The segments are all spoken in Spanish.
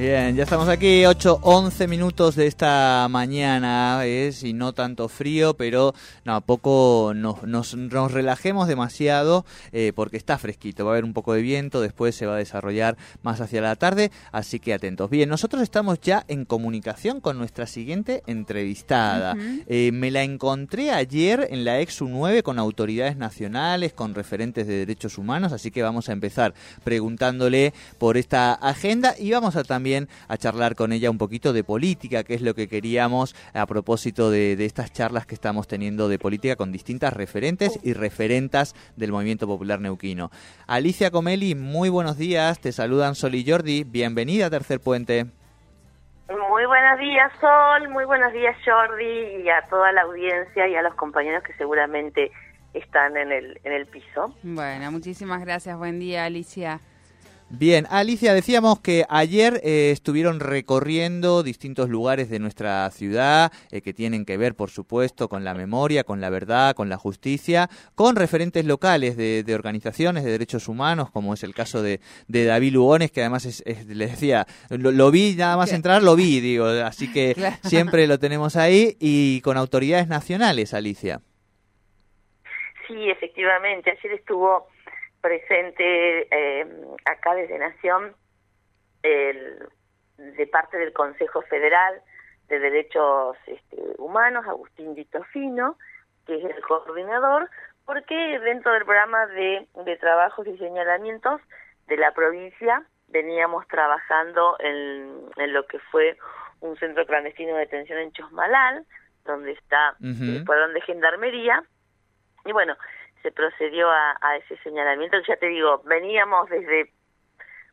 Bien, ya estamos aquí, 8, 11 minutos de esta mañana, es y no tanto frío, pero no, a poco nos, nos, nos relajemos demasiado eh, porque está fresquito, va a haber un poco de viento, después se va a desarrollar más hacia la tarde, así que atentos. Bien, nosotros estamos ya en comunicación con nuestra siguiente entrevistada. Eh, me la encontré ayer en la EXU 9 con autoridades nacionales, con referentes de derechos humanos, así que vamos a empezar preguntándole por esta agenda y vamos a también a charlar con ella un poquito de política, que es lo que queríamos a propósito de, de estas charlas que estamos teniendo de política con distintas referentes y referentas del movimiento popular neuquino. Alicia Comeli, muy buenos días, te saludan Sol y Jordi, bienvenida a Tercer Puente. Muy buenos días, Sol, muy buenos días, Jordi, y a toda la audiencia y a los compañeros que seguramente están en el, en el piso. Bueno, muchísimas gracias. Buen día, Alicia. Bien, Alicia, decíamos que ayer eh, estuvieron recorriendo distintos lugares de nuestra ciudad eh, que tienen que ver, por supuesto, con la memoria, con la verdad, con la justicia, con referentes locales de, de organizaciones de derechos humanos, como es el caso de, de David Lugones, que además es, es, les decía, lo, lo, vi nada más entrar, lo vi, digo, así que claro. siempre lo tenemos ahí y con autoridades nacionales, Alicia. Sí, efectivamente, ayer estuvo presente eh, acá desde Nación el, de parte del Consejo Federal de Derechos este, Humanos, Agustín Ditofino, que es el coordinador, porque dentro del programa de, de trabajos y señalamientos de la provincia veníamos trabajando en, en lo que fue un centro clandestino de detención en Chosmalal, donde está uh -huh. el escuadrón de gendarmería, y bueno, se procedió a, ese señalamiento. Ya te digo, veníamos desde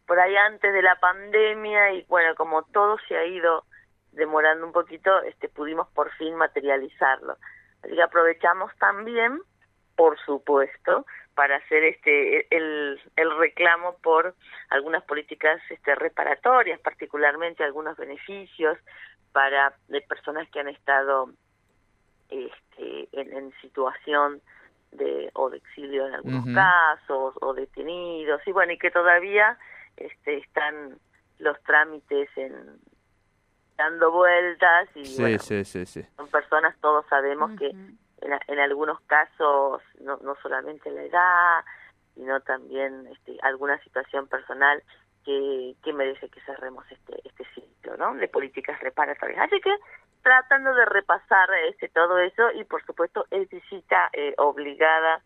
por ahí antes de la pandemia y bueno, como todo se ha ido demorando un poquito, este pudimos por fin materializarlo. Así que aprovechamos también, por supuesto, para hacer este el, el reclamo por algunas políticas este reparatorias, particularmente algunos beneficios para de personas que han estado este en, en situación de o de exilio en algunos uh -huh. casos o detenidos y bueno y que todavía este están los trámites en dando vueltas y sí, bueno, sí, sí, sí. son personas todos sabemos uh -huh. que en, en, algunos casos no, no solamente la edad sino también este, alguna situación personal que, que merece que cerremos este este ciclo no de políticas reparatorias así que tratando de repasar este todo eso y por supuesto es visita eh, obligada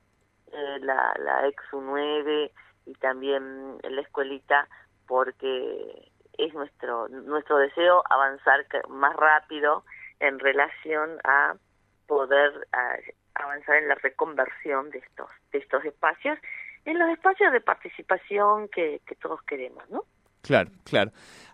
eh, la, la EXU 9 y también la escuelita porque es nuestro nuestro deseo avanzar más rápido en relación a poder avanzar en la reconversión de estos de estos espacios en los espacios de participación que, que todos queremos, ¿no? Claro, claro.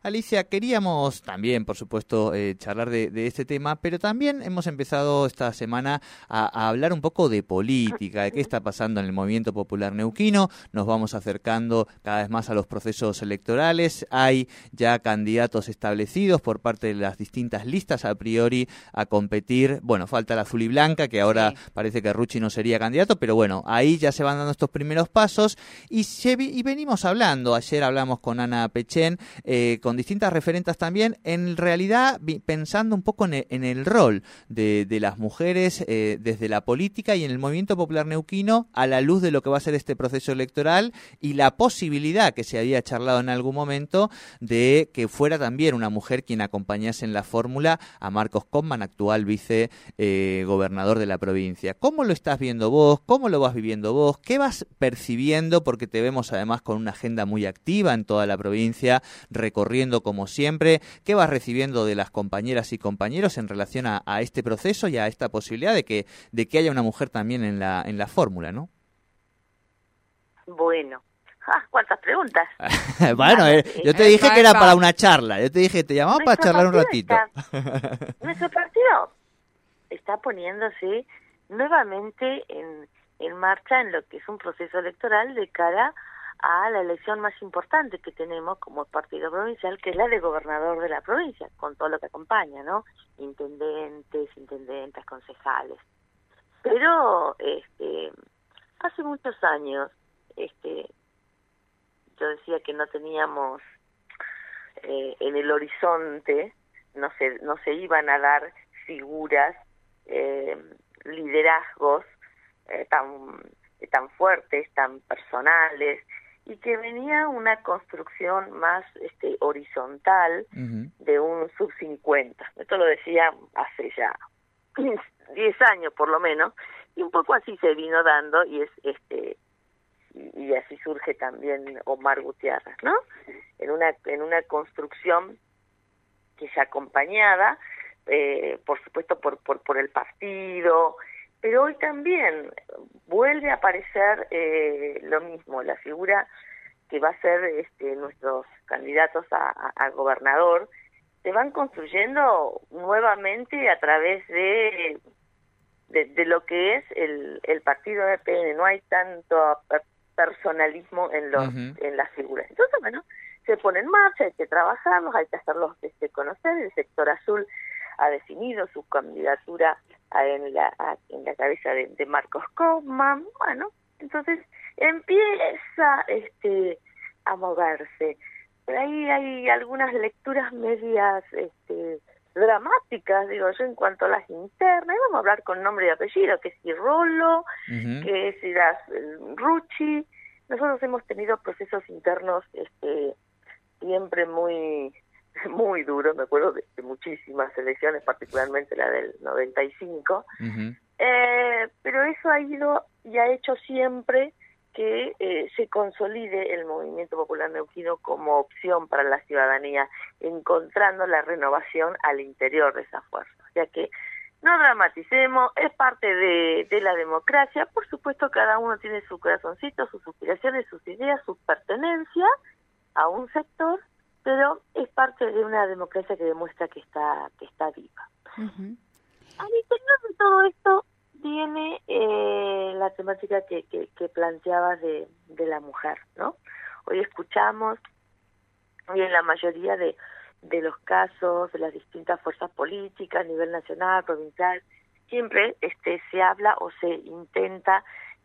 Alicia, queríamos también, por supuesto, eh, charlar de, de, este tema, pero también hemos empezado esta semana a, a, hablar un poco de política, de qué está pasando en el movimiento popular neuquino. Nos vamos acercando cada vez más a los procesos electorales. Hay ya candidatos establecidos por parte de las distintas listas a priori a competir. Bueno, falta la azul y blanca, que ahora sí. parece que Rucci no sería candidato, pero bueno, ahí ya se van dando estos primeros pasos y, se, y venimos hablando. Ayer hablamos con Ana Eh, con distintas referentes también, en realidad pensando un poco en el, en el rol de, las mujeres eh, desde la política y en el movimiento popular neuquino a la luz de lo que va a ser este proceso electoral y la posibilidad que se había charlado en algún momento de que fuera también una mujer quien acompañase en la fórmula a Marcos Comman, actual vice eh, de la provincia. ¿Cómo lo estás viendo vos? ¿Cómo lo vas viviendo vos? ¿Qué vas percibiendo? Porque te vemos además con una agenda muy activa en toda la provincia, recorriendo como siempre. ¿Qué vas recibiendo de las compañeras y compañeros en relación a, a, este proceso y a esta posibilidad de que, de que haya una mujer también en la, en la fórmula, no? Bueno, Ah, ¿cuántas preguntas? bueno, eh, yo te dije que era para una charla. Yo te dije, te llamaba para charlar un ratito. nuestro partido está poniéndose nuevamente en, en marcha en lo que es un proceso electoral de cara a la elección más importante que tenemos como partido provincial, que es la de gobernador de la provincia, con todo lo que acompaña, ¿no? Intendentes, intendentes, concejales. Pero este, hace muchos años, este, yo decía que no teníamos eh, en el horizonte, no se, no se iban a dar figuras, eh, liderazgos eh, tan, tan fuertes, tan personales, y que venía una construcción más este, horizontal de un sub 50. Esto lo decía hace ya 10 años por lo menos, y un poco así se vino dando y es este y, así surge también Omar Gutiérrez, ¿no? En una en una construcción que se acompañada eh, por supuesto por, por por el partido, pero hoy también vuelve a aparecer eh, lo mismo, la figura que va a ser este, nuestros candidatos a, gobernador, se van construyendo nuevamente a través de, de, lo que es el, el partido de PN. No hay tanto personalismo en, los, en las figuras. Entonces, bueno, se pone en marcha, hay que trabajarlos, hay que hacerlos este, conocer. El sector azul ha definido su candidatura en la, en la cabeza de, Marcos Kaufman. Bueno, entonces empieza este a moverse. Pero ahí hay algunas lecturas medias este, dramáticas, digo yo, en cuanto a las internas. Vamos a hablar con nombre y apellido, que es Irrolo, que es Iras Rucci. Nosotros hemos tenido procesos internos este, siempre muy muy duros, me acuerdo de, muchísimas elecciones, particularmente la del 95, eh, pero eso ha ido y ha hecho siempre que eh, se consolide el movimiento popular neuquino como opción para la ciudadanía, encontrando la renovación al interior de esa fuerza. Ya que no dramaticemos, es parte de, de la democracia, por supuesto cada uno tiene su corazoncito, sus aspiraciones, sus ideas, su pertenencia a un sector, pero es parte de una democracia que demuestra que está que está viva. Al interior de todo esto tiene eh, la temática que, que, que planteabas de, de la mujer, ¿no? Hoy escuchamos, y en la mayoría de, de los casos de las distintas fuerzas políticas a nivel nacional, provincial, siempre este se habla o se intenta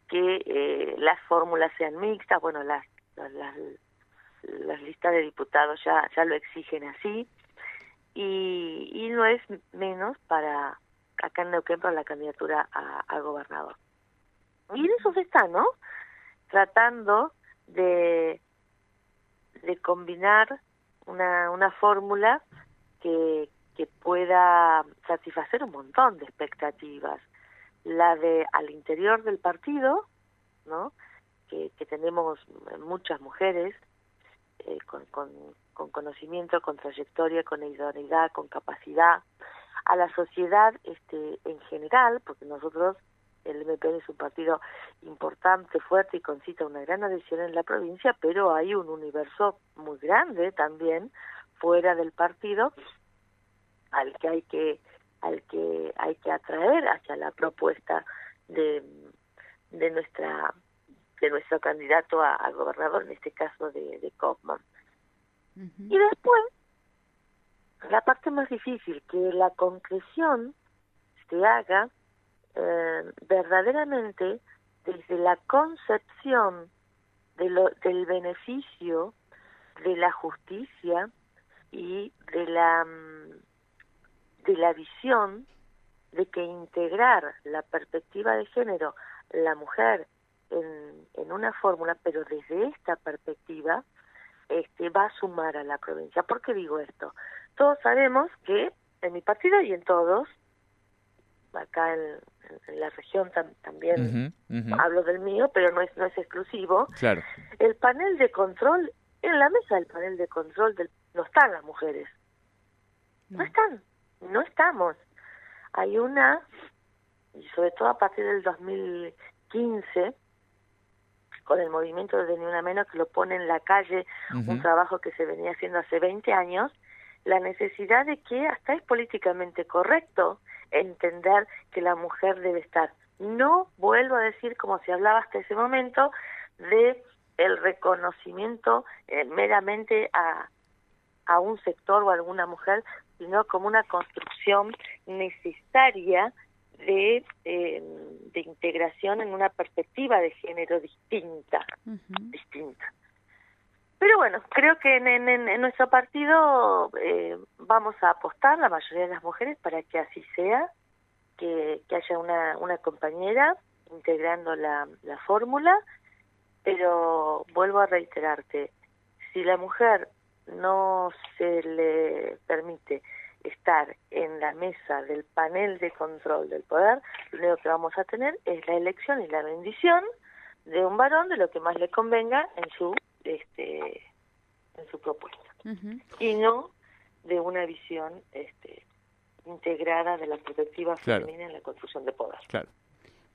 que eh, las fórmulas sean mixtas, bueno, las, las, las, listas de diputados ya, ya lo exigen así, y, y no es menos para acá en Neuquén para la candidatura a, gobernador. Y en eso se está, ¿no? Tratando de, de combinar una, una fórmula que, que pueda satisfacer un montón de expectativas. La de al interior del partido, ¿no? Que, que tenemos muchas mujeres eh, con, con, con conocimiento, con trayectoria, con idoneidad, con capacidad, a la sociedad este, en general, porque nosotros, el MPN es un partido importante, fuerte y concita una gran adhesión en la provincia, pero hay un universo muy grande también fuera del partido al que hay que al que hay que atraer hacia la propuesta de, de nuestra de nuestro candidato a, gobernador, en este caso de, de Kaufman. Y después la parte más difícil, que la concreción se haga eh, verdaderamente desde la concepción de lo, del beneficio de la justicia y de la mm, de la visión de que integrar la perspectiva de género la mujer en, en una fórmula pero desde esta perspectiva este va a sumar a la provincia ¿por qué digo esto? todos sabemos que en mi partido y en todos, acá en, la región también hablo del mío, pero no es no es exclusivo. Claro. El panel de control en la mesa del panel de control del, no están las mujeres. No. están, no estamos. Hay una y sobre todo a partir del 2015 con el movimiento de Ni Una Menos que lo pone en la calle, un trabajo que se venía haciendo hace 20 años, la necesidad de que hasta es políticamente correcto entender que la mujer debe estar. No vuelvo a decir, como se hablaba hasta ese momento, de el reconocimiento eh, meramente a, a un sector o a alguna mujer, sino como una construcción necesaria de, eh, de integración en una perspectiva de género distinta, distinta. Pero bueno, creo que en, en, nuestro partido eh, vamos a apostar, la mayoría de las mujeres, para que así sea, que, que haya una, una compañera integrando la, la fórmula, pero vuelvo a reiterarte, si la mujer no se le permite estar en la mesa del panel de control del poder, lo único que vamos a tener es la elección y la bendición de un varón de lo que más le convenga en su este en su propuesta y no de una visión este integrada de la perspectiva femenina en la construcción de poder. Claro.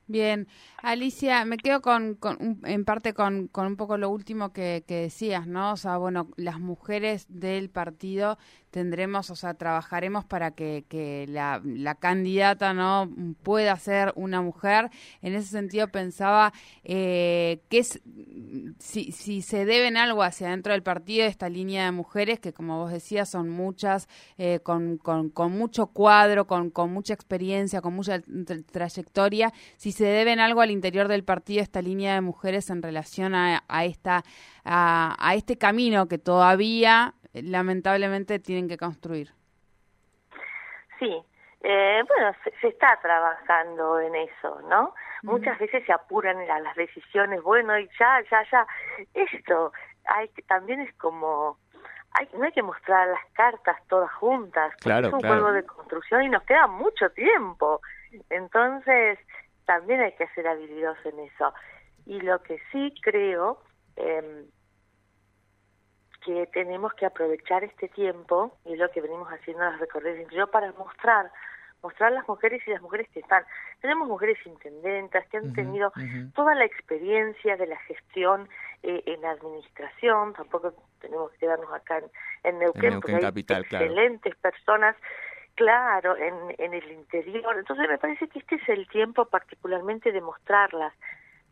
Bien, Alicia, me quedo con, con en parte con, con, un poco lo último que, que, decías, ¿no? O sea, bueno, las mujeres del partido tendremos, o sea, trabajaremos para que, la, candidata no pueda ser una mujer. En ese sentido pensaba eh, que es, si, si se deben algo hacia dentro del partido, esta línea de mujeres, que como vos decías, son muchas, eh, con, mucho cuadro, con, mucha experiencia, con mucha trayectoria, si se deben algo al interior del partido, esta línea de mujeres en relación a, esta a este camino que todavía lamentablemente tienen que construir. Sí, eh, bueno, se, está trabajando en eso, ¿no? Muchas veces se apuran a las decisiones, bueno, y ya, ya, ya. Esto hay también es como, hay, no hay que mostrar las cartas todas juntas, claro, es un juego de construcción y nos queda mucho tiempo. Entonces, también hay que ser habilidoso en eso. Y lo que sí creo, eh, que tenemos que aprovechar este tiempo, y es lo que venimos haciendo en las recorridas yo para mostrar, mostrar las mujeres y las mujeres que están. Tenemos mujeres intendentas que han tenido toda la experiencia de la gestión eh, en administración, tampoco tenemos que quedarnos acá en, en Neuquén, porque hay capital, excelentes personas claro, en, en el interior. Entonces me parece que este es el tiempo particularmente de mostrarlas,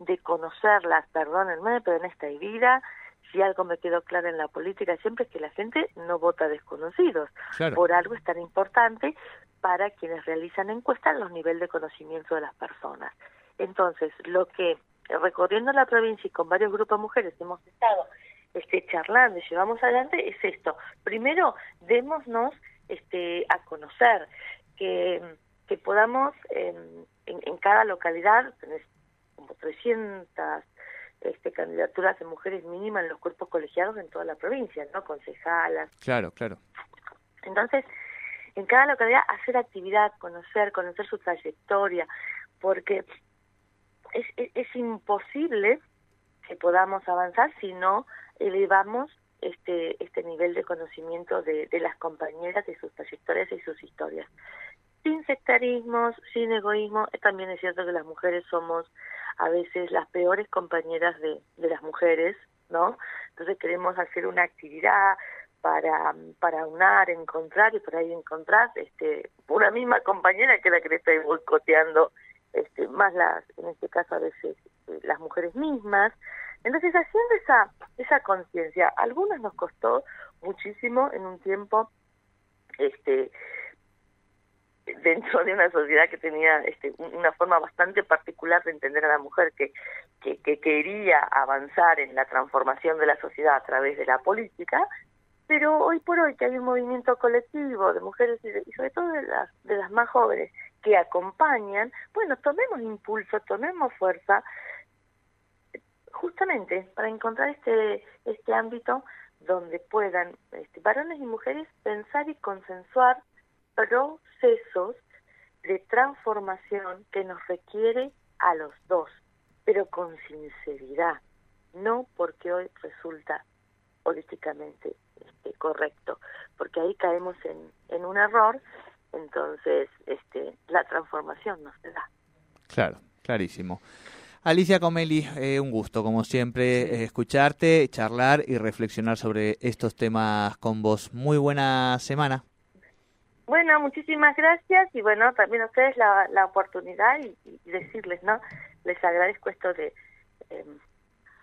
de conocerlas, perdónenme, pero en esta vida si algo me quedó claro en la política siempre es que la gente no vota desconocidos. Por algo es tan importante para quienes realizan encuestas los niveles de conocimiento de las personas. Entonces, lo que recorriendo la provincia y con varios grupos de mujeres hemos estado este, charlando y llevamos adelante es esto. Primero, démonos este, a conocer, que, que podamos en, en cada localidad, como 300 este, candidaturas de mujeres mínimas en los cuerpos colegiados en toda la provincia, ¿no? Concejalas. Claro, claro. Entonces, en cada localidad hacer actividad, conocer, conocer su trayectoria, porque es, es, imposible que podamos avanzar si no elevamos este, este nivel de conocimiento de, de las compañeras, de sus trayectorias y sus historias. Sin sectarismos, sin egoísmo, también es cierto que las mujeres somos a veces las peores compañeras de, de las mujeres, ¿no? Entonces queremos hacer una actividad para, para unar, encontrar y por ahí encontrar este, una misma compañera que la que le estoy boicoteando este, más las, en este caso a veces las mujeres mismas. Entonces haciendo esa, esa conciencia, algunas nos costó muchísimo en un tiempo este dentro de una sociedad que tenía este, una forma bastante particular de entender a la mujer que, que, quería avanzar en la transformación de la sociedad a través de la política, pero hoy por hoy que hay un movimiento colectivo de mujeres y, sobre todo de las, de las más jóvenes que acompañan, bueno, tomemos impulso, tomemos fuerza, justamente para encontrar este, este ámbito donde puedan este, varones y mujeres pensar y consensuar procesos de transformación que nos requiere a los dos, pero con sinceridad, no porque hoy resulta políticamente este, correcto, porque ahí caemos en, en un error, entonces este, la transformación no se da. Claro, clarísimo. Alicia Comeli, eh, un gusto, como siempre, eh, escucharte, charlar y reflexionar sobre estos temas con vos. Muy buena semana. Bueno, muchísimas gracias y bueno, también a ustedes la, la oportunidad y, y decirles, ¿no? Les agradezco esto de... Eh,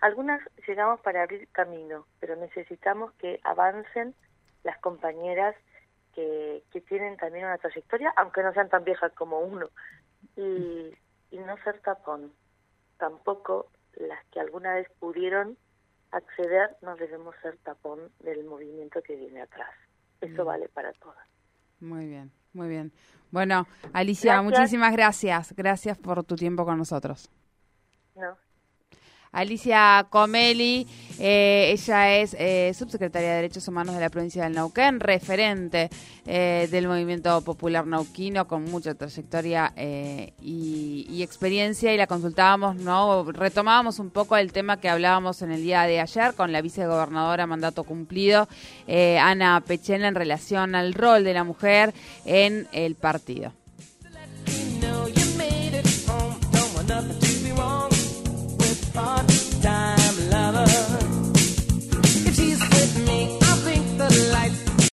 algunas llegamos para abrir camino, pero necesitamos que avancen las compañeras que, que tienen también una trayectoria, aunque no sean tan viejas como uno, y, y no ser tapón tampoco las que alguna vez pudieron acceder no debemos ser tapón del movimiento que viene atrás. Eso vale para todas. Muy bien, muy bien. Bueno, Alicia, muchísimas gracias. Gracias por tu tiempo con nosotros. No, Alicia Comeli, eh, ella es eh, subsecretaria de Derechos Humanos de la provincia del Neuquén, referente eh, del movimiento popular nauquino con mucha trayectoria y, y, experiencia y la consultábamos, no retomábamos un poco el tema que hablábamos en el día de ayer con la vicegobernadora mandato cumplido, Ana Pechena, en relación al rol de la mujer en el partido.